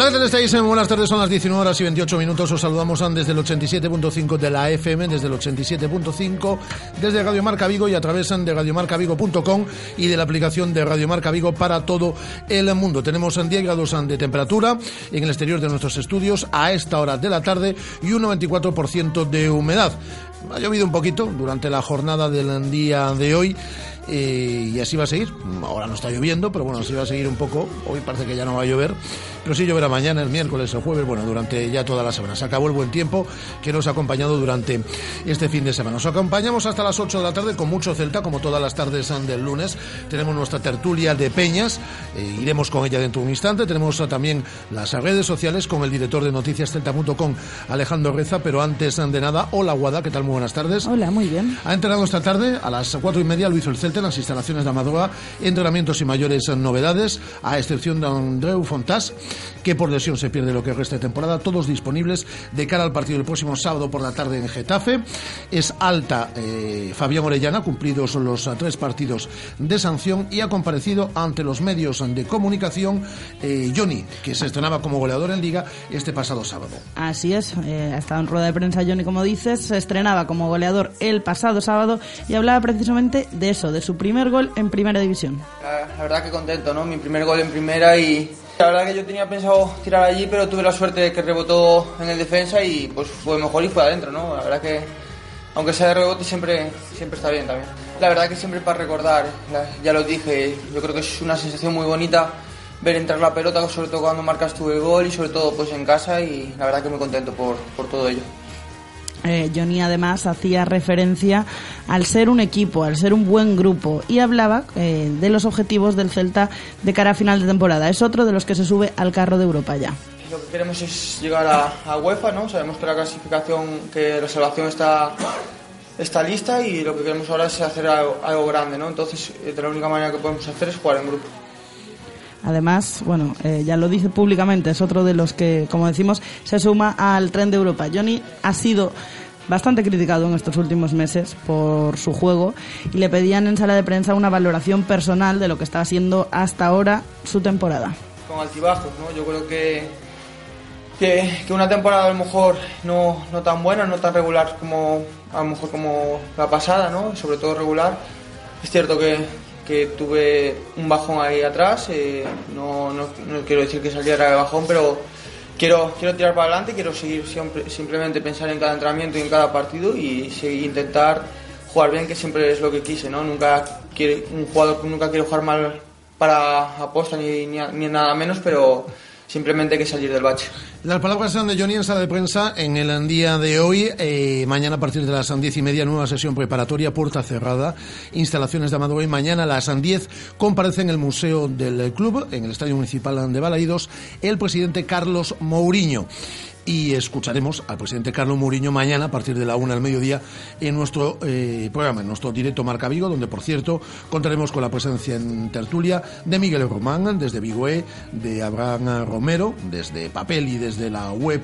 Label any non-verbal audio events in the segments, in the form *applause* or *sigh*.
Hola, ¿qué tal estáis? Eh, Buenas tardes, son las 19 horas y 28 minutos. Os saludamos desde el 87.5 de la FM, desde el 87.5, desde Radio Marca Vigo y a través de radiomarcavigo.com y de la aplicación de Radio Marca Vigo para todo el mundo. Tenemos ah, 10 grados de temperatura en el exterior de nuestros estudios a esta hora de la tarde y un 94% de humedad. Ha llovido un poquito durante la jornada del día de hoy. eh, y así va a seguir. Ahora no está lloviendo, pero bueno, así va a seguir un poco. Hoy parece que ya no va a llover, pero sí lloverá mañana, el miércoles, el jueves, bueno, durante ya toda la semana. Se acabó el buen tiempo que nos ha acompañado durante este fin de semana. Nos acompañamos hasta las 8 de la tarde con mucho Celta, como todas las tardes del lunes. Tenemos nuestra tertulia de Peñas, eh, iremos con ella dentro de un instante. Tenemos también las redes sociales con el director de noticiascelta.com, Alejandro Reza, pero antes de nada, hola Guada, ¿qué tal? Muy buenas tardes. Hola, muy bien. Ha entrenado esta tarde a las cuatro y media, lo hizo el Celta en las instalaciones de Amadora, entrenamientos y mayores novedades, a excepción de Andreu Fontás, que por lesión se pierde lo que resta de temporada, todos disponibles de cara al partido del próximo sábado por la tarde en Getafe. Es alta eh, Fabián Orellana, cumplidos los tres partidos de sanción, y ha comparecido ante los medios de comunicación eh, Johnny, que se estrenaba como goleador en Liga este pasado sábado. Así es, eh, ha estado en rueda de prensa Johnny, como dices, se estrenaba como goleador el pasado sábado y hablaba precisamente de eso, de su primer gol en primera división. La, la verdad que contento, ¿no? Mi primer gol en primera y la verdad que yo tenía pensado tirar allí, pero tuve la suerte de que rebotó en el defensa y pues fue mejor y fue adentro, ¿no? La verdad que aunque sea de rebote siempre siempre está bien también. La verdad que siempre para recordar, ya lo dije, yo creo que es una sensación muy bonita ver entrar la pelota, sobre todo cuando marcas tú el gol y sobre todo pues en casa y la verdad que muy contento por, por todo ello. Eh, Johnny además hacía referencia al ser un equipo, al ser un buen grupo y hablaba eh, de los objetivos del Celta de cara a final de temporada. Es otro de los que se sube al carro de Europa ya. Lo que queremos es llegar a, a UEFA, ¿no? Sabemos que la clasificación, que la salvación está, está lista y lo que queremos ahora es hacer algo, grande, ¿no? Entonces, eh, la única manera que podemos hacer es jugar en grupo. Además, bueno, eh, ya lo dice públicamente, es otro de los que, como decimos, se suma al tren de Europa. Johnny ha sido bastante criticado en estos últimos meses por su juego y le pedían en sala de prensa una valoración personal de lo que está siendo hasta ahora su temporada. Con altibajos, ¿no? Yo creo que, que, que una temporada a lo mejor no, no tan buena, no tan regular como a lo mejor como la pasada, ¿no? Sobre todo regular. Es cierto que, que tuve un bajón ahí atrás, eh, no, no, no quiero decir que saliera de bajón, pero quiero, quiero tirar para adelante, quiero seguir siempre, simplemente pensar en cada entrenamiento y en cada partido y seguir, intentar jugar bien, que siempre es lo que quise, ¿no? Nunca quiere, un jugador nunca quiere jugar mal para aposta ni, ni, ni nada menos, pero simplemente hay que salir del bache. Las palabras son de Johnny en sala de prensa en el día de hoy. Eh, mañana a partir de las diez y media, nueva sesión preparatoria, puerta cerrada, instalaciones de Amador. Y mañana a las 10 comparece en el Museo del Club, en el Estadio Municipal de Balaídos, el presidente Carlos Mourinho. Y escucharemos al presidente Carlos Mourinho mañana a partir de la una del mediodía en nuestro eh, programa, en nuestro directo Marca Vigo, donde por cierto contaremos con la presencia en tertulia de Miguel Román desde Vigoe, de Abraham Romero desde papel y desde la web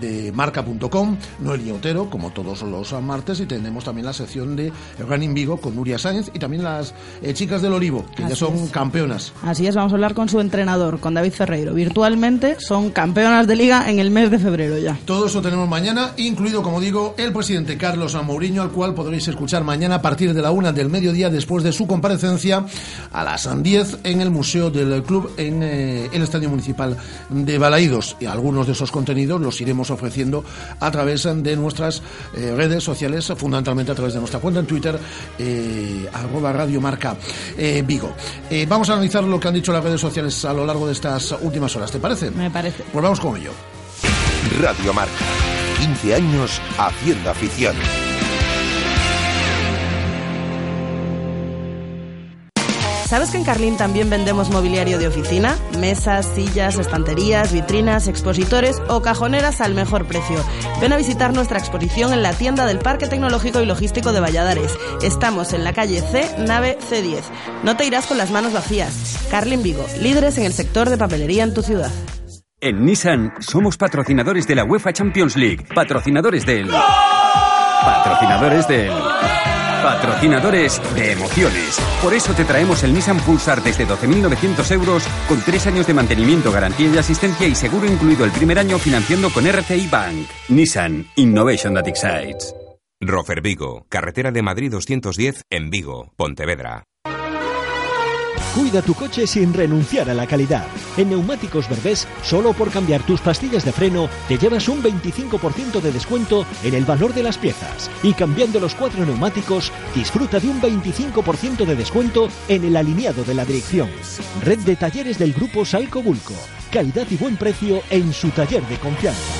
de marca.com, Noelia Otero como todos los martes y tendremos también la sección de Running Vigo con Nuria Sáenz y también las eh, chicas del Olivo, que ya son es. campeonas. Así es, vamos a hablar con su entrenador, con David Ferreiro. Virtualmente son campeonas de liga en el mes de febrero ya. Todo eso tenemos mañana, incluido, como digo, el presidente Carlos Mourinho, al cual podréis escuchar mañana a partir de la una del mediodía, después de su comparecencia a las 10 en el Museo del Club en eh, el Estadio Municipal de Balaídos. Y algunos de esos contenidos los iremos ofreciendo a través de nuestras eh, redes sociales, fundamentalmente a través de nuestra cuenta en Twitter, eh, arroba Radio Marca eh, Vigo. Vamos a analizar lo que han dicho las redes sociales a lo largo de estas últimas horas, ¿te parece? Me parece. Pues vamos con ello. Radio Marca. 15 años haciendo afición. ¿Sabes que en Carlín también vendemos mobiliario de oficina? Mesas, sillas, estanterías, vitrinas, expositores o cajoneras al mejor precio. Ven a visitar nuestra exposición en la tienda del Parque Tecnológico y Logístico de Valladares. Estamos en la calle C, nave C10. No te irás con las manos vacías. Carlin Vigo, líderes en el sector de papelería en tu ciudad. En Nissan somos patrocinadores de la UEFA Champions League, patrocinadores del... Patrocinadores del... Patrocinadores de emociones. Por eso te traemos el Nissan Pulsar desde 12.900 euros con tres años de mantenimiento, garantía y asistencia y seguro incluido el primer año financiando con RCI Bank. Nissan Innovation that excites. Rofer Vigo, carretera de Madrid 210 en Vigo, Pontevedra. Cuida tu coche sin renunciar a la calidad. En Neumáticos Berbés, solo por cambiar tus pastillas de freno, te llevas un 25% de descuento en el valor de las piezas. Y cambiando los cuatro neumáticos, disfruta de un 25% de descuento en el alineado de la dirección. Red de talleres del grupo Salco Bulco. Calidad y buen precio en su taller de confianza.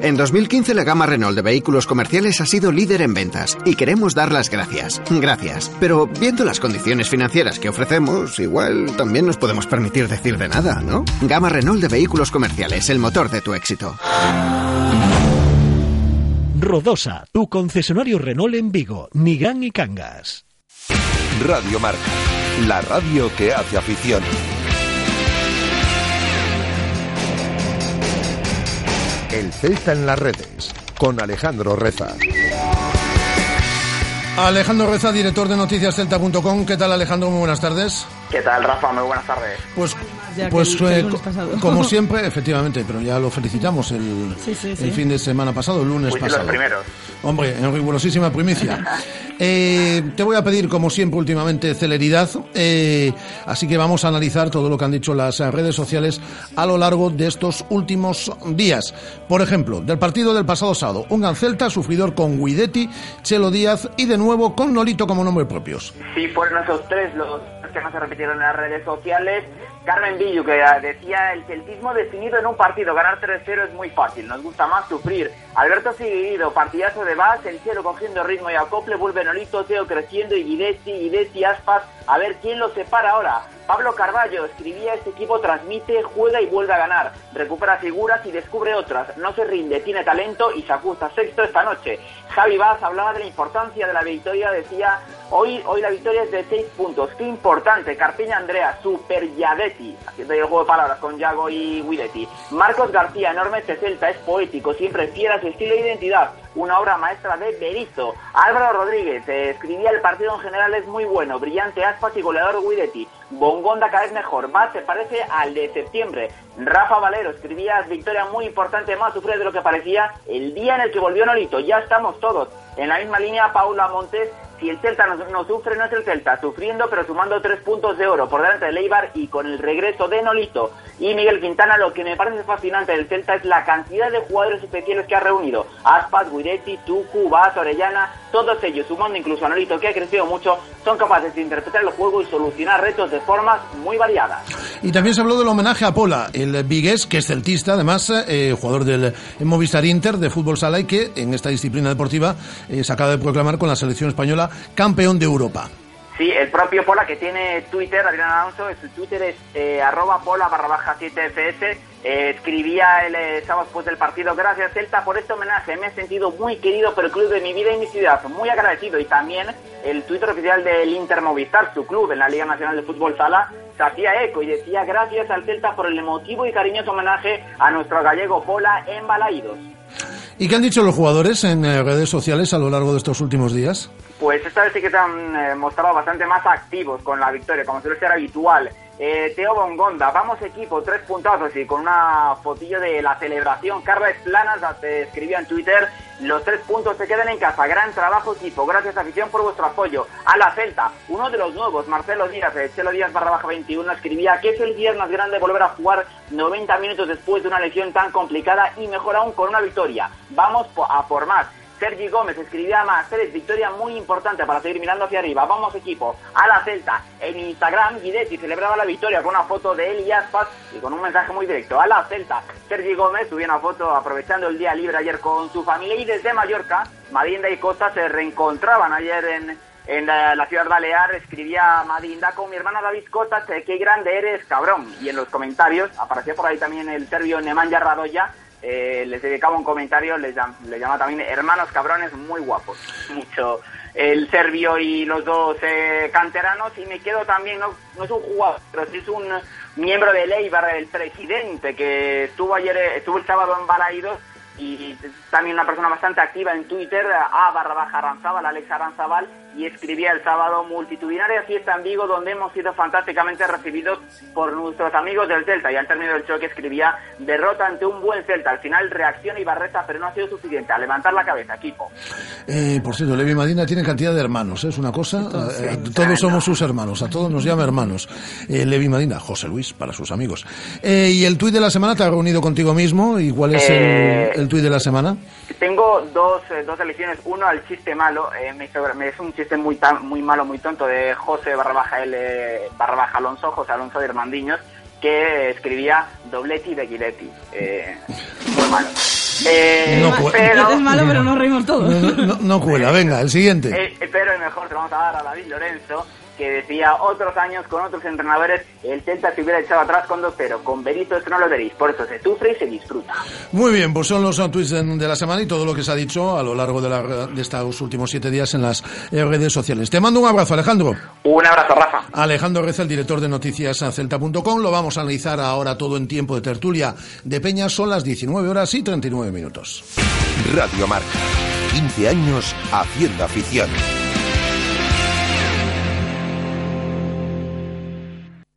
En 2015 la gama Renault de vehículos comerciales ha sido líder en ventas y queremos dar las gracias. Gracias. Pero viendo las condiciones financieras que ofrecemos, igual también nos podemos permitir decir de nada, ¿no? Gama Renault de vehículos comerciales, el motor de tu éxito. Rodosa, tu concesionario Renault en Vigo, Nigán y Cangas. Radio Marca. La radio que hace afición. El Celta en las redes. Con Alejandro Reza. Alejandro Reza, director de noticiascelta.com. ¿Qué tal, Alejandro? Muy buenas tardes. ¿Qué tal, Rafa? Muy buenas tardes. Pues, pues el- que el eh, *laughs* como siempre, efectivamente, pero ya lo felicitamos el, Sí, sí, el sí. fin de semana pasado, el lunes Fuiste pasado. los primeros. Hombre, en rigurosísima primicia. *laughs* Eh, te voy a pedir, como siempre, últimamente, celeridad. eh, así que vamos a analizar todo lo que han dicho las eh, redes sociales a lo largo de estos últimos días. Por ejemplo, del partido del pasado sábado, un gran Celta sufridor con Guidetti, Chelo Díaz y de nuevo con Nolito como nombre propios. Sí, fueron esos tres los que más se repitieron en las redes sociales. Carmen Villu, que decía el celtismo definido en un partido, ganar 3-0 es muy fácil, nos gusta más sufrir. Alberto Seguido, partidazo de Vaz, el cielo cogiendo ritmo y acople, vuelve Nolito, Teo creciendo y Guidetti, Guidetti, Aspas, a ver quién lo separa ahora. Pablo Carballo escribía este equipo transmite, juega y vuelve a ganar, recupera figuras y descubre otras, no se rinde, tiene talento y se ajusta sexto esta noche. Javi Vaz hablaba de la importancia de la victoria, decía hoy, hoy la victoria es de seis puntos, qué importante, Carpiña Andrea, super Yadetti, el juego de palabras con Yago y Guidetti. Marcos García, enorme Celta, es poético, siempre fiel su estilo e identidad, una obra maestra de Berizzo. Álvaro Rodríguez eh, escribía el partido en general es muy bueno, brillante Aspas y goleador Guidetti. Bongonda cada vez mejor, más se parece al de septiembre. Rafa Valero escribía victoria muy importante, más sufre de lo que parecía el día en el que volvió Nolito. Ya estamos todos en la misma línea. Paula Montes, si el Celta no, sufre, no es el Celta, sufriendo pero sumando tres puntos de oro por delante de Leibar y con el regreso de Nolito y Miguel Quintana, lo que me parece fascinante del Celta es la cantidad de jugadores especiales que ha reunido. Aspas, Guidetti, Tucu, Vaz, Orellana, todos ellos, sumando incluso a Nolito, que ha crecido mucho, son capaces de interpretar el juego y solucionar retos de formas muy variadas. Y también se habló del homenaje a Pola, el vigués, que es celtista, además, eh, jugador del Movistar Inter de fútbol sala y que en esta disciplina deportiva eh, se acaba de proclamar con la selección española campeón de Europa. Sí, el propio Pola que tiene Twitter, Adrián Alonso, su Twitter es eh, arroba pola barra baja 7fs, eh, escribía el eh, sábado después del partido, gracias Celta por este homenaje, me he sentido muy querido por el club de mi vida y mi ciudad, muy agradecido y también el Twitter oficial del Inter Movistar, su club en la Liga Nacional de Fútbol Sala, se hacía eco y decía gracias al Celta por el emotivo y cariñoso homenaje a nuestro gallego Pola en Balaídos. ¿Y qué han dicho los jugadores en eh, redes sociales a lo largo de estos últimos días? Pues esta vez sí que se han eh, mostrado bastante más activos con la victoria, como suele ser habitual. Eh, Teo Bongonda, vamos equipo, tres puntazos y con una fotillo de la celebración. Carla Esplanas te escribía en Twitter, los tres puntos se quedan en casa. Gran trabajo equipo, gracias afición por vuestro apoyo. A la Celta, uno de los nuevos, Marcelo Díaz, de Chelo Díaz barra baja 21, escribía que es el día más grande volver a jugar 90 minutos después de una lesión tan complicada y mejor aún con una victoria. Vamos a por más. Sergi Gómez escribía más tres, victoria muy importante para seguir mirando hacia arriba. Vamos equipo, a la Celta. En Instagram, Guidetti celebraba la victoria con una foto de él y Aspas y con un mensaje muy directo. A la Celta. Sergi Gómez subió una foto aprovechando el día libre ayer con su familia y desde Mallorca, Madinda y Costa se reencontraban ayer en, en la, la ciudad balear. Escribía Madinda con mi hermano David Costa, che, qué grande eres, cabrón. Y en los comentarios aparecía por ahí también el serbio Nemanja Radoya eh, les dedicaba un comentario, les, les llama también hermanos cabrones muy guapos. Mucho el serbio y los dos eh, canteranos. Y me quedo también, no, no es un jugador, pero sí es un miembro de Leibar, el presidente, que estuvo ayer, eh, estuvo el sábado en Balaidos y también una persona bastante activa en Twitter, a barra baja Aranzábal, Alex Aranzábal, y escribía el sábado multitudinaria fiesta en Vigo donde hemos sido fantásticamente recibidos por nuestros amigos del Celta y al término del choque escribía derrota ante un buen Celta, al final reacciona y barreta pero no ha sido suficiente, a levantar la cabeza equipo. Eh, por cierto, Levi Madina tiene cantidad de hermanos, ¿eh? es una cosa. eh, todos somos sus hermanos, a todos nos llama hermanos. Eh, Levi Madina, José Luis, para sus amigos. Eh, y el tuit de la semana te ha reunido contigo mismo. ¿Y cuál es Eh, el, el tuit de la semana? Tengo dos, eh, dos elecciones. Uno al chiste malo. eh, me hizo- me- es un chiste muy tan- muy malo, muy tonto de José barra baja L barra baja Alonso, José Alonso de Hermandiños, que escribía dobleti de Guidetti. Eh, muy malo. Eh, No, pero, Es malo, pero nos reímos todos. No, no- no cuela, venga, el siguiente. eh, pero el mejor te vamos a dar a David Lorenzo, que decía otros años con otros entrenadores, el Celta se hubiera echado atrás con dos, pero con Benito esto no lo veréis. Por eso se sufre y se disfruta. Muy bien, pues son los tweets de, de la semana y todo lo que se ha dicho a lo largo de, la- de estos últimos siete días en las eh, redes sociales. Te mando un abrazo, Alejandro. Un abrazo, Rafa. Alejandro Reza, el director de noticias a celta.com. Lo vamos a analizar ahora todo en tiempo de tertulia de Peña. Son las 19 horas y 39 minutos. Radio Marca. 15 años haciendo afición.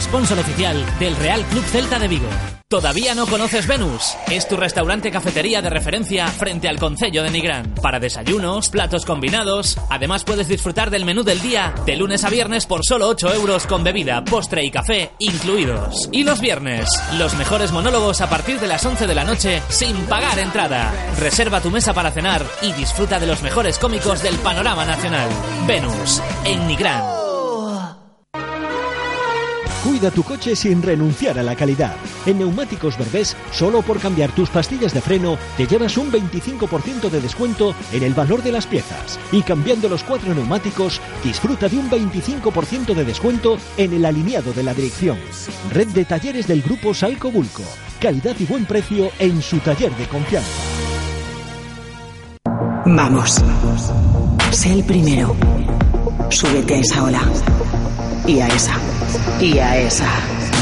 Sponsor oficial del Real Club Celta de Vigo. ¿Todavía no conoces Venus? Es tu restaurante cafetería de referencia frente al Concello de Nigrán. Para desayunos, platos combinados. Además puedes disfrutar del menú del día de lunes a viernes por solo 8 euros con bebida, postre y café incluidos. Y los viernes, los mejores monólogos a partir de las 11 de la noche sin pagar entrada. Reserva tu mesa para cenar y disfruta de los mejores cómicos del panorama nacional. Venus, en Nigrán. Cuida tu coche sin renunciar a la calidad. En Neumáticos Berbés, solo por cambiar tus pastillas de freno, te llevas un 25% de descuento en el valor de las piezas. Y cambiando los cuatro neumáticos, disfruta de un 25% de descuento en el alineado de la dirección. Red de talleres del grupo Salco Bulco. Calidad y buen precio en su taller de confianza. Vamos. Sé el primero. Súbete a esa ola. Y a esa. Y a esa.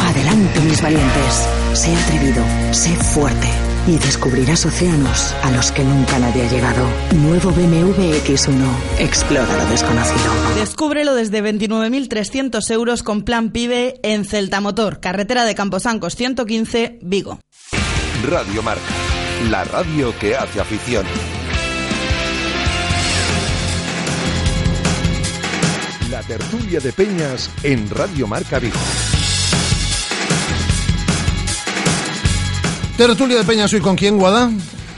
Adelante, mis valientes. Sé atrevido. Sé fuerte. Y descubrirás océanos a los que nunca nadie ha llegado. Nuevo BMW X1. Explora lo desconocido. Descúbrelo desde 29.300 euros con plan PIBE en Celta Motor, carretera de Camposancos 115, Vigo. Radio Marca. La radio que hace afición. La tertulia de Peñas en Radio Marca Vigo. Tertulia de Peña, ¿soy con quién, Guada?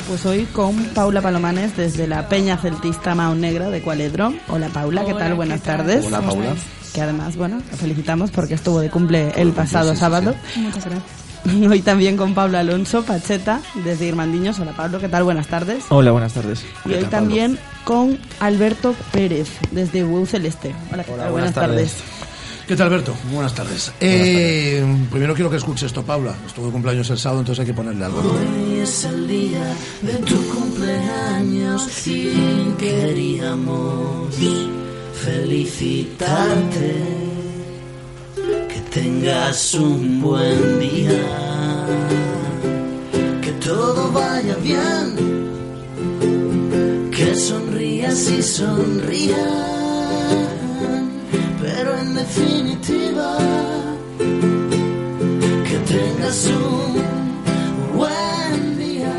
Pues hoy con Paula Palomanes desde la Peña Celtista Mao Negra de Cualedro. Hola Paula, ¿qué Hola, tal? Buenas ¿qué tal? tardes. Hola, Paula. Que además, bueno, la felicitamos porque estuvo de cumple el pasado sábado. Muchas gracias. *laughs* Hoy también con Pablo Alonso Pacheta desde Irmandiños. Hola Pablo, ¿qué tal? Buenas tardes. Hola, buenas tardes. Y hoy también con Alberto Pérez desde Bueu Celeste. Hola, ¿qué Hola, tal? buenas Buenas tardes. ¿Qué tal, Alberto? Buenas tardes. Eh, primero quiero que escuche esto, Paula. Estuvo de cumpleaños el sábado, entonces hay que ponerle algo. Hoy es el día de tu cumpleaños y queríamos felicitarte. Tengas un buen día, que todo vaya bien, que sonrías y sonrías, pero en definitiva, que tengas un buen día.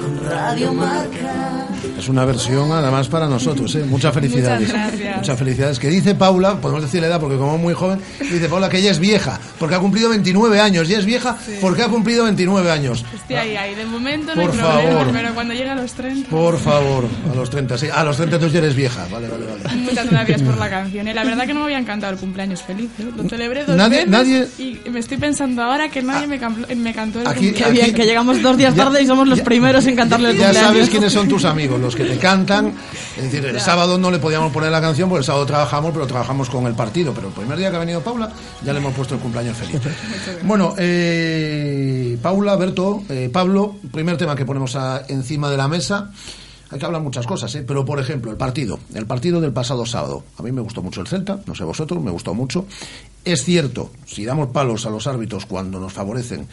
Con Radio Marca. Es una versión además para nosotros, ¿eh? Muchas felicidades. Muchas gracias. Muchas felicidades. Que dice Paula, podemos decir la edad porque como muy joven, dice Paula que ella es vieja, porque ha cumplido 29 años. Y es vieja porque ha cumplido 29 años. Estoy ahí, ahí. De momento no Por hay problema, favor. pero cuando llegue a los 30... Por favor, a los 30, sí. A los 30 tú ya eres vieja. Vale, vale, vale. Muchas gracias por la canción. Y la verdad que no me había encantado el cumpleaños feliz. ¿eh? Lo celebré dos Nadie- veces nadie- y me estoy pensando ahora que nadie me, cantó- me cantó el Aquí- cumpleaños. Qué bien, que llegamos dos días tarde y somos los primeros en cantarle el Ya cumpleaños. sabes quiénes son tus amigos, los que te cantan. Es decir, el sábado no le podíamos poner la canción porque el sábado trabajamos, pero trabajamos con el partido. Pero el primer día que ha venido Paula, ya le hemos puesto el cumpleaños feliz. Bueno, eh, Paula, Berto, eh, Pablo, primer tema que ponemos a- encima de la mesa. Hay que hablar muchas cosas, ¿eh? pero por ejemplo, el partido, el partido del pasado sábado. A mí me gustó mucho el Celta, no sé vosotros, me gustó mucho. Es cierto, si damos palos a los árbitros cuando nos favorecen,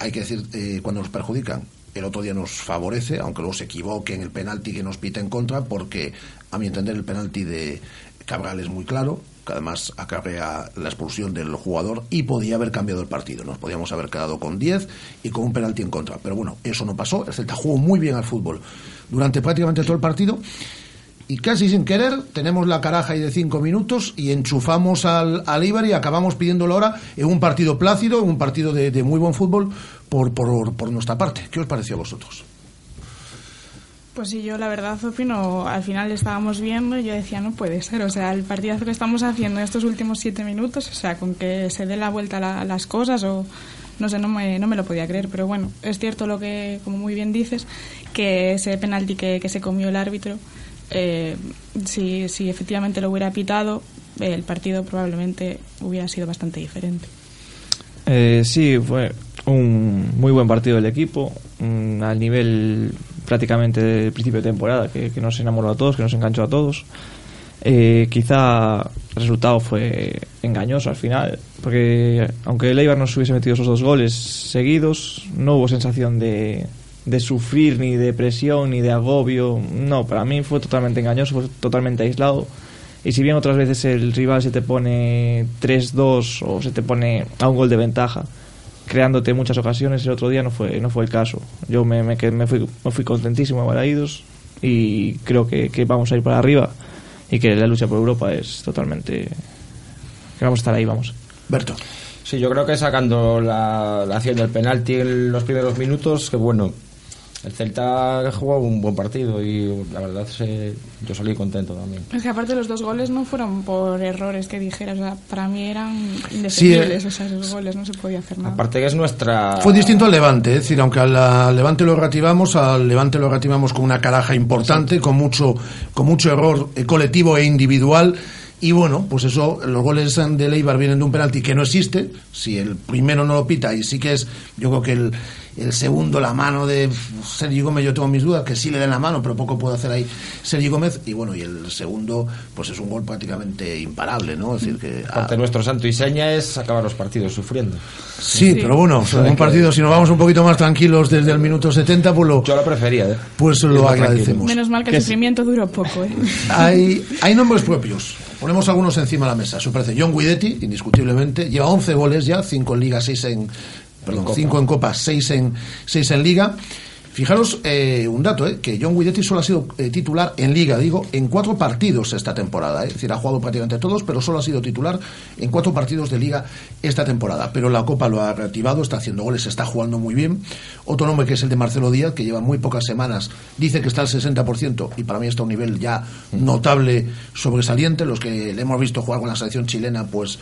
hay que decir, eh, cuando nos perjudican, el otro día nos favorece, aunque luego se equivoque en el penalti que nos pita en contra, porque a mi entender el penalti de Cabral es muy claro, que además acarrea la expulsión del jugador y podía haber cambiado el partido. Nos podíamos haber quedado con 10 y con un penalti en contra. Pero bueno, eso no pasó. El Celta jugó muy bien al fútbol durante prácticamente todo el partido. Y casi sin querer tenemos la caraja ahí de cinco minutos y enchufamos al, al Eibar y acabamos pidiendo la hora en un partido plácido, en un partido de muy buen fútbol por, por, por nuestra parte. ¿Qué os pareció a vosotros? Pues sí, yo la verdad opino, al final estábamos viendo y yo decía, no puede ser, o sea, el partidazo que estamos haciendo en estos últimos siete minutos, o sea, con que se dé la vuelta la- las cosas o no sé, no me, no me lo podía creer, pero bueno, es cierto lo que, como muy bien dices, que ese penalti que, que se comió el árbitro, eh, si, si efectivamente lo hubiera pitado, el partido probablemente hubiera sido bastante diferente. Eh, sí, fue un muy buen partido del equipo, al nivel prácticamente del principio de temporada, que, que nos enamoró a todos, que nos enganchó a todos. Eh, quizá el resultado fue engañoso al final, porque aunque el Eibar nos hubiese metido esos dos goles seguidos, no hubo sensación de, de sufrir, ni de presión, ni de agobio. No, para mí fue totalmente engañoso, fue totalmente aislado. Y si bien otras veces el rival se te pone 3-2 o se te pone a un gol de ventaja, creándote muchas ocasiones, el otro día no fue, no fue el caso. Yo me, me, me fui, me fui contentísimo a Balaídos y creo que, que vamos a ir para arriba y que la lucha por Europa es totalmente... que vamos a estar ahí, vamos. Berto. Sí, yo creo que sacando la, la acción del penalti en los primeros minutos, que bueno, el Celta jugó un buen partido y la verdad se- yo salí contento también. Es que aparte los dos goles no fueron por errores que dijeras, o sea, para mí eran indefendibles, eh, o sea, esos goles no se podía hacer nada. Aparte que es nuestra... Fue distinto al Levante, es decir, aunque al, al Levante lo reactivamos, al Levante lo reactivamos con una caraja importante, con mucho, con mucho error eh, colectivo e individual. Y bueno, pues eso, los goles de Leibar vienen de un penalti que no existe. Si el primero no lo pita, y sí que es, yo creo que el, el segundo, la mano de Sergio Gómez, yo tengo mis dudas, que sí le den la mano, pero poco puede hacer ahí Sergio Gómez. Y bueno, y el segundo, pues es un gol prácticamente imparable, ¿no? Es decir, que Aparte nuestro santo y seña es acabar los partidos sufriendo. Sí, pero bueno, sobre un partido, si nos vamos un poquito más tranquilos desde el minuto 70, pues lo, Yo lo prefería, ¿eh? pues lo agradecemos. Menos mal que el es- sufrimiento duró poco, ¿eh? *laughs* Hay, hay nombres propios. Ponemos algunos encima de la mesa. Parece John Guidetti, indiscutiblemente. Lleva 11 goles ya, 5 en Liga, 6 en... Perdón, Copa. 5 en Copa, 6 en, 6 en Liga. Fijaros eh, un dato, eh, que John Guidetti solo ha sido eh, titular en Liga, digo, en cuatro partidos esta temporada. eh. Es decir, ha jugado prácticamente todos, pero solo ha sido titular en cuatro partidos de Liga esta temporada. Pero la Copa lo ha reactivado, está haciendo goles, está jugando muy bien. Otro nombre que es el de Marcelo Díaz, que lleva muy pocas semanas, dice que está al 60% y para mí está a un nivel ya notable, sobresaliente. Los que le hemos visto jugar con la selección chilena, pues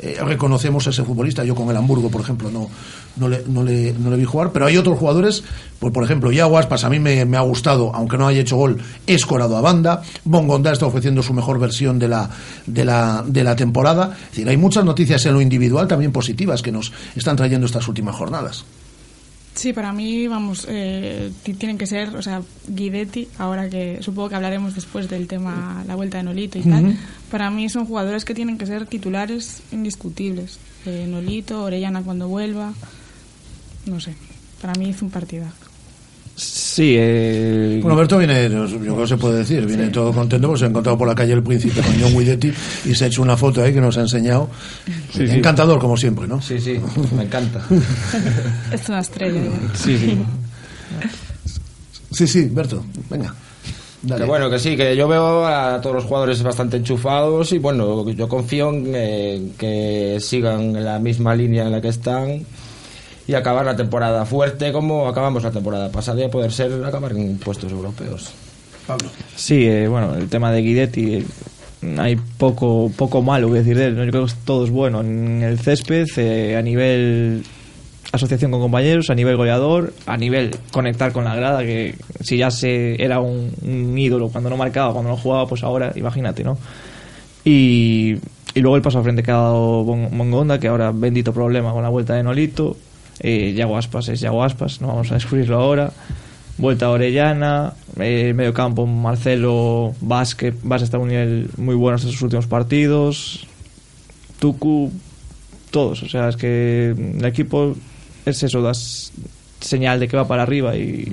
eh, reconocemos a ese futbolista. Yo con el Hamburgo, por ejemplo, no, no, le, no, le, no le vi jugar, pero hay otros jugadores, pues por ejemplo, Iago Aspas a mí me, ha gustado, aunque no haya hecho gol, he escorado a banda. Bongonda está ofreciendo su mejor versión de la, de la, de la temporada. Es decir, hay muchas noticias en lo individual también positivas que nos están trayendo estas últimas jornadas. Sí, para mí, vamos, eh, ti- tienen que ser, o sea, Guidetti, ahora que supongo que hablaremos después del tema la vuelta de Nolito y tal, para mí son jugadores que tienen que ser titulares indiscutibles. Eh, Nolito, Orellana cuando vuelva, no sé, para mí hizo un partidazo. Sí, eh, Bueno, Alberto viene, yo creo que se puede decir, viene todo contento porque se ha encontrado por la calle el príncipe con John Guidetti y se ha hecho una foto ahí que nos ha enseñado. Sí, sí. Encantador, como siempre, ¿no? Sí, sí, me encanta. *laughs* Es una estrella. Sí, sí. Sí, sí, Berto, venga. Dale. Que bueno, que sí, que yo veo a todos los jugadores bastante enchufados y bueno, yo confío en eh, que sigan en la misma línea en la que están y acabar la temporada fuerte como acabamos la temporada pasada y a poder ser acabar en puestos europeos. Pablo. Sí, eh, bueno, el tema de Guidetti, eh, hay poco poco malo que decir de él. ¿no? Yo creo que todo es bueno en el césped, eh, a nivel asociación con compañeros, a nivel goleador, a nivel conectar con la grada, que si ya se era un, un ídolo cuando no marcaba, cuando no jugaba, pues ahora imagínate, ¿no? Y, y luego el paso al frente que ha dado Bon- Mongonda, que ahora bendito problema con la vuelta de Nolito. Eh, Yago Aspas es Yago Aspas, no vamos a descubrirlo ahora. Vuelta a Orellana, eh, medio campo Marcelo Vázquez, Vázquez está a un nivel muy bueno estos sus últimos partidos. Tucu, todos, o sea, es que el equipo es eso, das señal de que va para arriba y,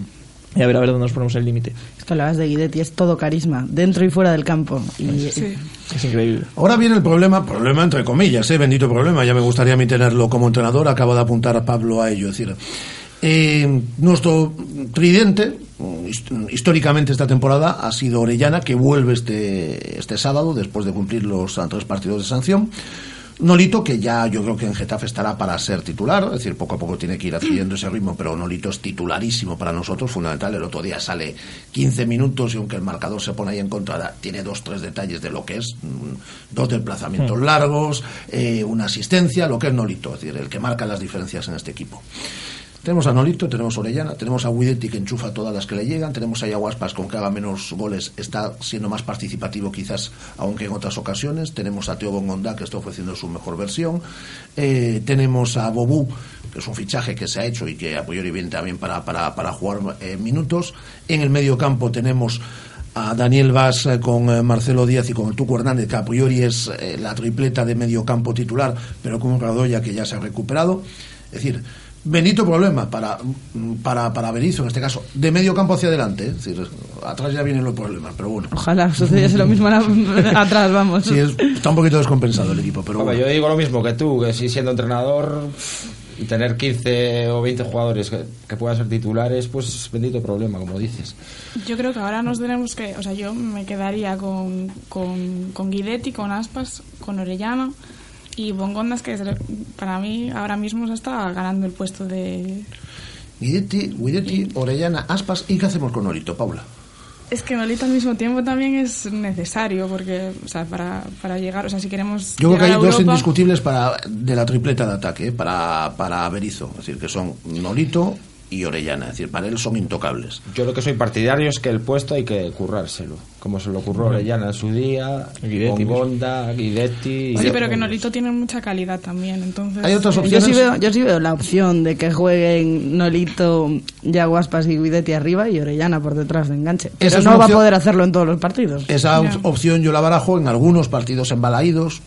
y a ver a ver dónde nos ponemos el límite. Es que hablabas de Guidetti, es todo carisma, dentro y fuera del campo. Y, Es increíble. Ahora viene el problema, problema entre comillas, ¿eh? bendito problema, ya me gustaría a mí tenerlo como entrenador, acaba de apuntar a Pablo a ello. Es decir, eh, nuestro tridente, hist- históricamente esta temporada, ha sido Orellana, que vuelve este, este sábado, después de cumplir los tres partidos de sanción. Nolito, que ya yo creo que en Getafe estará para ser titular, es decir, poco a poco tiene que ir adquiriendo ese ritmo, pero Nolito es titularísimo para nosotros, fundamental. El otro día sale 15 minutos y aunque el marcador se pone ahí en contra, tiene dos, tres detalles de lo que es, mm, dos desplazamientos Mm. largos, eh, una asistencia, lo que es Nolito, es decir, el que marca las diferencias en este equipo. Tenemos a Nolito, tenemos a Orellana, tenemos a Guidetti que enchufa todas las que le llegan, tenemos a Yaguaspas con que haga menos goles, está siendo más participativo quizás aunque en otras ocasiones, tenemos a Teo Bongonda que está ofreciendo su mejor versión, Eh, tenemos a Bobú, que es un fichaje que se ha hecho y que a priori viene también para, para, para jugar eh, minutos, en el medio campo tenemos a Daniel Vaz eh, con eh, Marcelo Díaz y con el Tuco Hernández, que a priori es la tripleta de medio campo titular, pero con un Radoya que ya se ha recuperado. Es decir, bendito problema para, para, para Berizzo, en este caso, de medio campo hacia adelante. ¿eh? Es decir, atrás ya vienen los problemas, pero bueno. Ojalá sucediese lo mismo *laughs* atrás, vamos. Sí, es- está un poquito descompensado el equipo, pero Hombre, bueno. yo digo lo mismo que tú, que si siendo entrenador y tener 15 o 20 jugadores que, que puedan ser titulares, pues bendito problema, como dices. Yo creo que ahora nos tenemos que, o sea, yo me quedaría con, con, con Guidetti, con Aspas, con Orellana y Bongondas, que para mí ahora mismo se está ganando el puesto de... Guidetti, Guidetti, Orellana, Aspas, ¿y qué hacemos con Nolito, Paula? Es que Nolito al mismo tiempo también es necesario, porque, o sea, para, para llegar, o sea, si queremos... Yo creo que hay dos indiscutibles para, de la tripleta de ataque, ¿eh? para, para Berizzo. Es decir, que son Nolito y Orellana. Es decir, para él son intocables. Yo lo que soy partidario es que el puesto hay que currárselo, como se lo curró Orellana en su día, Guidetti, con Gonda, Guidetti... Sí, pero que Nolito tiene mucha calidad también, entonces... Yo sí, veo, yo sí veo la opción de que jueguen Nolito, Yaguaspas y Guidetti arriba y Orellana por detrás de enganche. Pero no va a poder hacerlo en todos los partidos. Esa op- opción yo la barajo en algunos partidos embalaídos.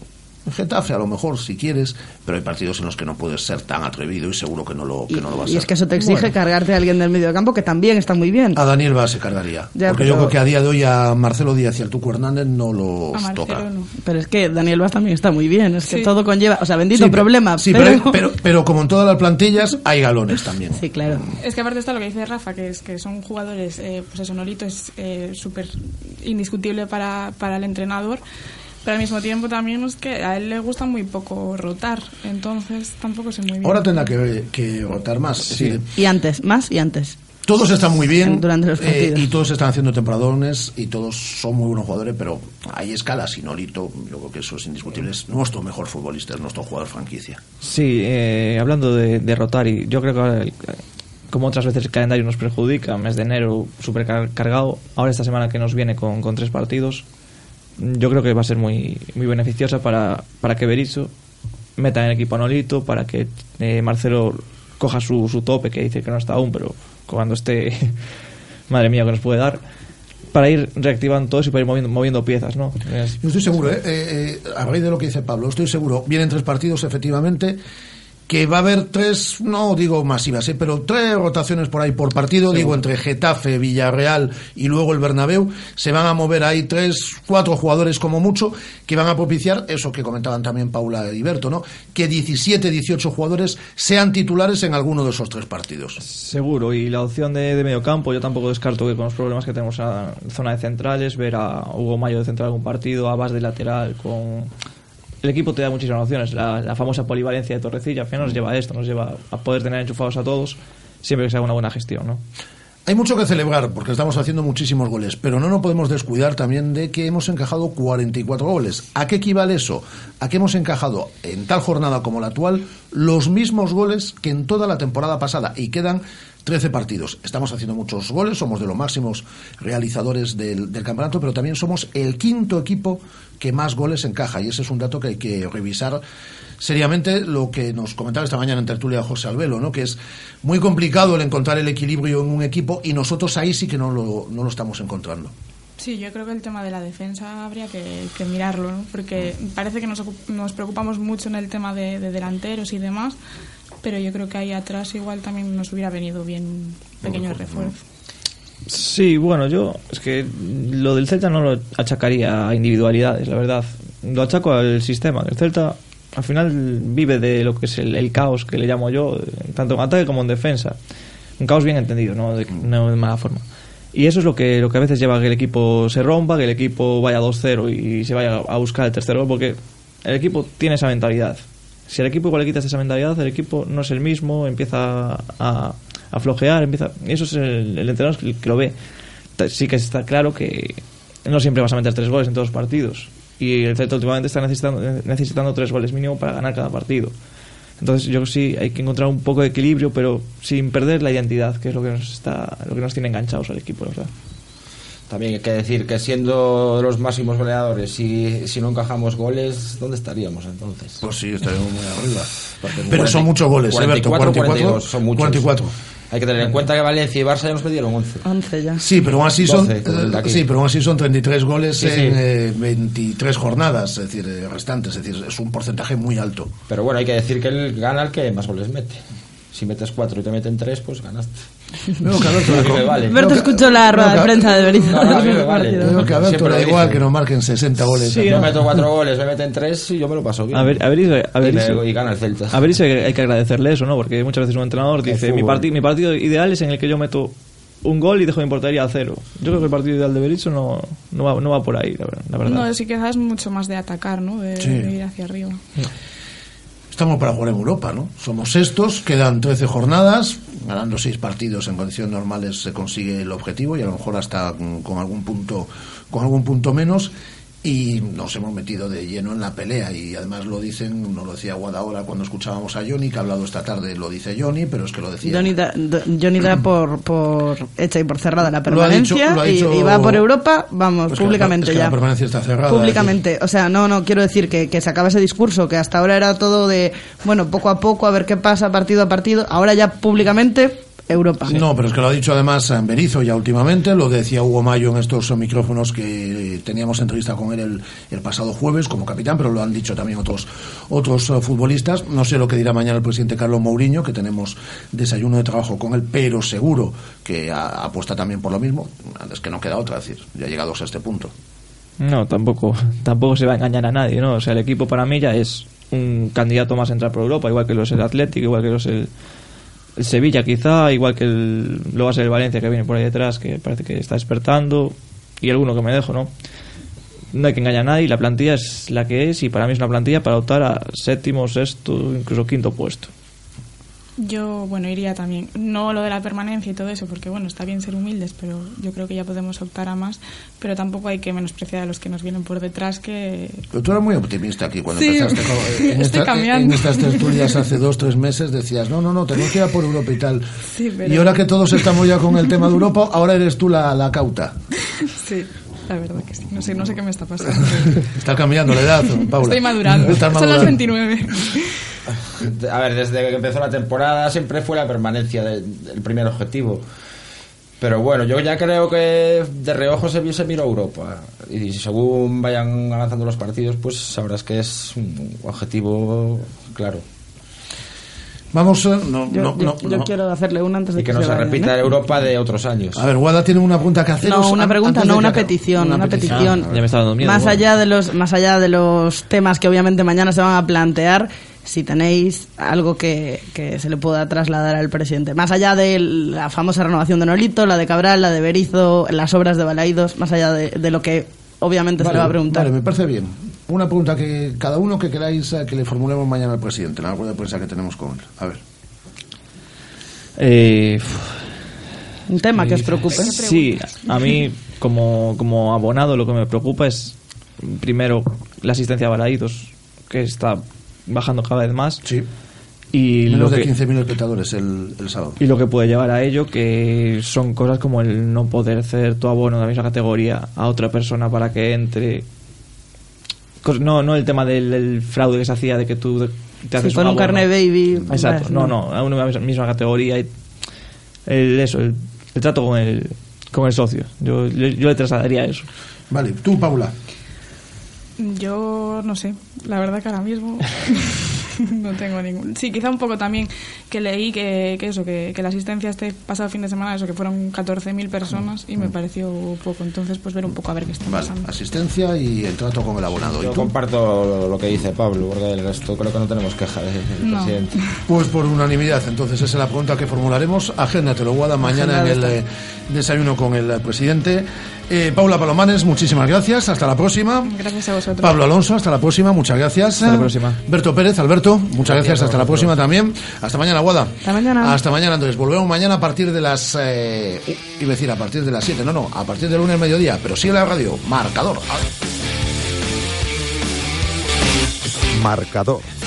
En Getafe, a lo mejor, si quieres, pero hay partidos en los que no puedes ser tan atrevido y seguro que no lo, que no lo vas a Y es que eso te exige Bueno, cargarte a alguien del medio campo que también está muy bien. a Daniel va se cargaría. Ya, porque pero- yo creo que a día de hoy a Marcelo Díaz y al Tuco Hernández no los toca. Pero es que Daniel Vaz también está muy bien. Es que Sí. todo conlleva. O sea, bendito Sí, pero- problema. Sí, pero... pero, pero, pero como en todas las plantillas, hay galones también. Sí, claro. Es que aparte está lo que dice Rafa, que es que son jugadores, eh, pues eso, Nolito es eh, súper indiscutible para, para el entrenador, pero al mismo tiempo también es que a él le gusta muy poco rotar, entonces tampoco sé muy bien. Ahora tendrá que, que rotar más. Decir, Y antes, más y antes. Todos están muy bien durante los eh, partidos. y todos están haciendo temporadones y todos son muy buenos jugadores, pero hay escalas y Nolito, yo creo que eso es indiscutible, es nuestro mejor futbolista, es nuestro jugador franquicia. Sí, eh, hablando de, de Rotari, yo creo que ahora, el- como otras veces el calendario nos perjudica, mes de enero súper car- cargado, ahora esta semana que nos viene con, con tres partidos, yo creo que va a ser muy, muy beneficiosa para, para que Berizzo meta en el equipo a Nolito, para que eh, Marcelo coja su, su tope, que dice que no está aún, pero cuando esté, *laughs* madre mía, que nos puede dar, para ir reactivando todo eso y para ir moviendo, moviendo piezas, ¿no? Yo estoy seguro, ¿eh? Eh, eh, a raíz de lo que dice Pablo, estoy seguro, vienen tres partidos efectivamente, que va a haber tres, no digo masivas, ¿eh? pero tres rotaciones por ahí por partido, digo entre Getafe, Villarreal y luego el Bernabéu, se van a mover ahí tres, cuatro jugadores como mucho, que van a propiciar eso que comentaban también Paula y Berto, ¿no? Que 17, 18 jugadores sean titulares en alguno de esos tres partidos. Seguro, y la opción de, de medio campo, yo tampoco descarto que con los problemas que tenemos en la zona de centrales, ver a Hugo Mayo de central algún partido, a Bas de lateral, con... El equipo te da muchísimas opciones, la, famosa polivalencia de Torrecilla, al final nos lleva a esto, nos lleva a poder tener enchufados a todos, siempre que se haga una buena gestión, ¿no? Hay mucho que celebrar porque estamos haciendo muchísimos goles, pero no nos podemos descuidar también de que hemos encajado 44 goles. ¿A qué equivale eso? A que hemos encajado en tal jornada como la actual los mismos goles que en toda la temporada pasada y quedan 13 partidos. Estamos haciendo muchos goles, somos de los máximos realizadores del, del campeonato, pero también somos el quinto equipo que más goles encaja y ese es un dato que hay que revisar seriamente lo que nos comentaba esta mañana en tertulia José Albelo, ¿no? que es muy complicado el encontrar el equilibrio en un equipo y nosotros ahí sí que no lo, no lo estamos encontrando. Sí, yo creo que el tema de la defensa habría que, mirarlo, ¿no? porque parece que nos, nos preocupamos mucho en el tema de delanteros y demás, pero yo creo que ahí atrás igual también nos hubiera venido bien un pequeño refuerzo. Sí, bueno, yo es que lo del Celta no lo achacaría a individualidades, la verdad. Lo achaco al sistema. El Celta al final vive de lo que es el, el caos que le llamo yo, tanto en ataque como en defensa. Un caos bien entendido, no de, no de mala forma. Y eso es lo que, lo que a veces lleva a que el equipo se rompa, que el equipo vaya 2-0 y se vaya a buscar el tercer gol, porque el equipo tiene esa mentalidad. Si al equipo igual le quitas esa mentalidad, el equipo no es el mismo, empieza a, a flojear, empieza... Eso es el, entrenador que, lo ve. Sí que está claro que no siempre vas a meter tres goles en todos los partidos. Y el Celta últimamente está necesitando, necesitando tres goles mínimo para ganar cada partido. Entonces yo sí hay que encontrar un poco de equilibrio, pero sin perder la identidad, que es lo que nos está, lo que nos tiene enganchados al equipo, la verdad. También hay que decir que siendo los máximos goleadores y si no encajamos goles, ¿dónde estaríamos entonces? Pues sí, estaríamos muy arriba. Pero son muchos goles, ¿eh, Berto? 44, 44, 42, son muchos. 44. Hay que tener en cuenta que Valencia y Barça ya nos pedieron 11. 11 ya. Sí, pero aún así son, 12, con el de aquí. sí, pero aún así son 33 goles Sí, en sí. eh, 23 jornadas, es decir, eh, restantes, es decir, es un porcentaje muy alto. Pero bueno, hay que decir que él gana el que más goles mete. Si metes 4 y te meten 3, pues ganaste. A le mí me vale. Berto escuchó la rueda de prensa de Berizzo. No, no, a mí me vale. Veo que a Siempre le da lo igual dice. que nos marquen 60 goles. Si yo meto 4 goles, me meten 3 y yo me lo paso bien. A ver, a ver, a ver, y, me- si- y gana el Celta. A ver si hay que agradecerle eso, ¿no? Porque muchas veces un entrenador dice, mi, mi partido ideal es en el que yo meto un gol y dejo mi portería a cero. Yo creo que el partido ideal de Berizzo no, no, va, no va por ahí, la ver- la verdad. No, sí que es mucho más de atacar, ¿no? De, Sí. de ir hacia arriba. Estamos para jugar en Europa, ¿no? Somos sextos, quedan 13 jornadas, ganando 6 partidos en condiciones normales se consigue el objetivo y a lo mejor hasta con algún punto con algún punto menos y nos hemos metido de lleno en la pelea y además lo dicen, nos lo decía Guadaora cuando escuchábamos a Johnny, que ha hablado esta tarde, lo dice Johnny, pero es que lo decía Johnny da, do- Johnny da *clears throat* por, por hecha y por cerrada la Lo ha dicho- permanencia lo ha y- dicho- y, va por Europa, vamos, Pues que la- públicamente es que ya. la permanencia está cerrada. Públicamente, o sea, no, no, quiero decir que, que se acaba ese discurso que hasta ahora era todo de, bueno, poco a poco, a ver qué pasa, partido a partido, ahora ya públicamente, Europa. No, pero es que lo ha dicho además en Berizo ya últimamente, lo decía Hugo Mayo en estos micrófonos que teníamos entrevista con él el, el pasado jueves como capitán, pero lo han dicho también otros otros eh, futbolistas. No sé lo que dirá mañana el presidente Carlos Mourinho, que tenemos desayuno de trabajo con él, pero seguro que a- apuesta también por lo mismo. Es que no queda otra, es decir, ya llegados a este punto. No, tampoco, tampoco se va a engañar a nadie, ¿no? O sea, el equipo para mí ya es un candidato más a entrar por Europa, igual que lo es el Atlético, igual que lo es el, el Sevilla quizá, igual que el, lo va a ser el Valencia que viene por ahí detrás, que parece que está despertando, y alguno que me dejo, ¿no? No hay que engañar a nadie, la plantilla es la que es, y para mí es una plantilla para optar a séptimo, sexto, incluso quinto puesto. Yo, bueno, iría también. No lo de la permanencia y todo eso, porque bueno, está bien ser humildes, pero yo creo que ya podemos optar a más. Pero tampoco hay que menospreciar a los que nos vienen por detrás, que Pero tú eras muy optimista aquí cuando Sí, empezaste con- *laughs* en, estoy esta- cambiando. en estas tertulias hace dos, tres meses decías, no, no, no, tenemos que ir a por Europa y tal. Sí, pero- Y ahora que todos estamos ya con el tema de Europa, ahora eres tú la, la cauta. sí, la verdad que sí. No sé, no sé qué me está pasando. *laughs* Está cambiando la edad, Paula. Estoy madurando. Son las madurando. 29. *laughs* A ver, desde que empezó la temporada siempre fue la permanencia de- del primer objetivo. Pero bueno, yo ya creo que de reojo se, se miró Europa. Y según vayan avanzando los partidos, pues sabrás que es un objetivo claro. Vamos, eh, no, Yo, no, yo- no, yo no. quiero hacerle una antes de Y que no se vayan, repita ¿eh? Europa de otros años. A ver, Guada tiene una pregunta que hacer. No, una pregunta, no una petición, una, petición. Ya me está dando miedo. más allá de los más allá de los temas que obviamente mañana se van a plantear, si tenéis algo que, que se le pueda trasladar al presidente, más allá de la famosa renovación de Nolito, la de Cabral, la de Berizo, las obras de Balaidos, más allá de, de lo que obviamente se le va a preguntar. Vale, me parece bien. Una pregunta que cada uno que queráis eh, que le formulemos mañana al presidente, en la rueda de prensa que tenemos con él. A ver. Eh, Un tema que os preocupe. Sí, a mí como, como abonado lo que me preocupa es primero la asistencia a Balaídos, que está bajando cada vez más. Sí. Y Menos lo de que, 15.000 espectadores el, el sábado. y lo que puede llevar a ello, que son cosas como el no poder ceder tu abono de la misma categoría a otra persona para que entre. No, no el tema del, fraude que se hacía de que tú te Si haces con un abono. carnet baby, Exacto, no, no. no, a una misma categoría. Y el, eso, el, el trato con el, con el socio. Yo, yo, yo le trasladaría eso. Vale, tú, Paula. Yo no sé, la verdad que ahora mismo *laughs* no tengo ningún. Sí, quizá un poco también que leí que, que eso, que, que la asistencia este pasado fin de semana, eso, que fueron 14.000 personas y me pareció poco. Entonces, pues ver un poco a ver qué está Vale, pasando. asistencia y el trato con el abonado. ¿Y Yo tú? comparto lo, lo que dice Pablo, porque del resto creo que no tenemos queja del No. presidente. *laughs* Pues por unanimidad, entonces esa es la pregunta que formularemos. Agéndatelo, Guada, mañana en el eh, desayuno con el presidente. Eh, Paula Palomanes, muchísimas gracias. Hasta la próxima. Gracias a vosotros. Pablo Alonso, hasta la próxima, muchas gracias. Hasta la próxima. Berto Pérez, Alberto, muchas gracias, hasta la próxima también. Hasta mañana, Guada. Hasta mañana. Hasta mañana, entonces volvemos mañana a partir de las. Eh, uh, iba a decir a partir de las 7, no, no, a partir del lunes al mediodía, pero sigue la radio, marcador. Marcador.